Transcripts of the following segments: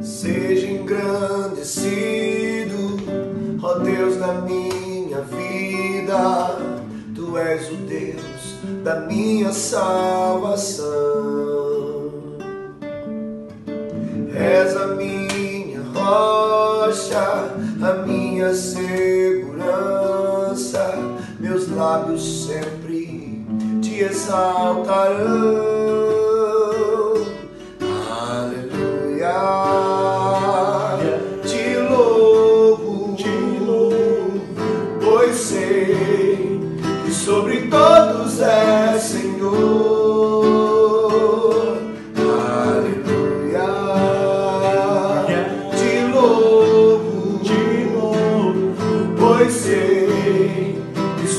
Seja engrandecido, ó Deus da minha vida, Tu és o Deus da minha salvação. És a minha rocha, a minha segurança, meus lábios sempre te exaltarão. Aleluia, te louvo, Te louvo, pois sei que sobre todos é Senhor.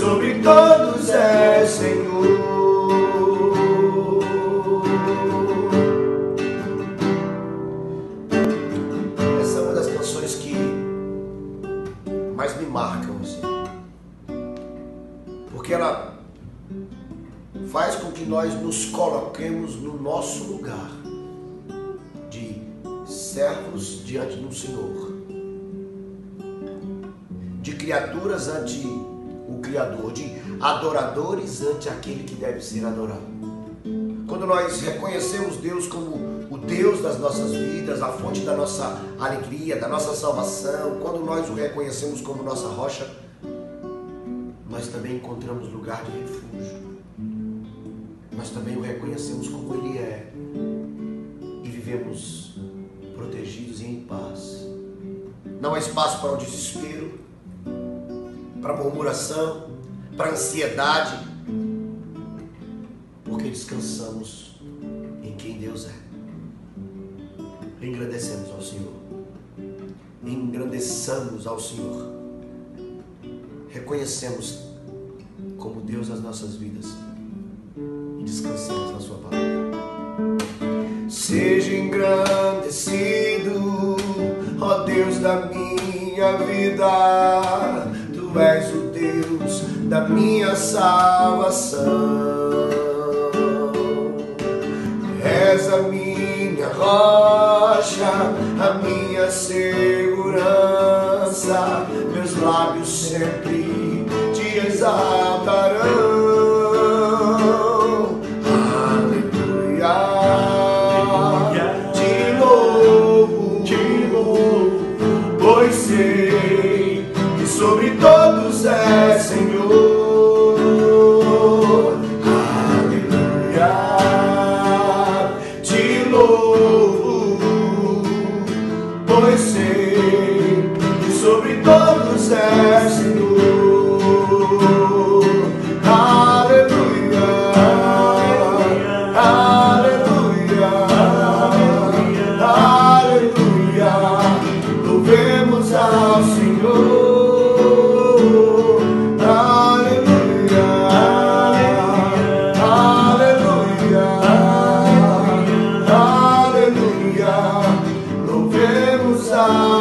Sobre todos é Senhor. Essa é uma das canções que mais me marcam, assim. porque ela faz com que nós nos coloquemos no nosso lugar de servos diante do Senhor, de criaturas ante o Criador, de adoradores ante aquele que deve ser adorado. Quando nós reconhecemos Deus como o Deus das nossas vidas, a fonte da nossa alegria, da nossa salvação, quando nós o reconhecemos como nossa rocha, nós também encontramos lugar de refúgio. Nós também o reconhecemos como Ele é e vivemos protegidos e em paz. Não há espaço para o desespero, para murmuração, para ansiedade, porque descansamos em quem Deus é. Engrandecemos ao Senhor. Engrandeçamos ao Senhor. Reconhecemos como Deus as nossas vidas e descansemos na Sua palavra. Seja engrandecido, ó Deus da minha vida, Tu és o Deus da minha salvação. És a minha rocha, a minha segurança, meus lábios sempre te exaltarão. Aleluia, te louvo, te louvo, pois sei que sobre todos os exércitos.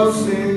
você.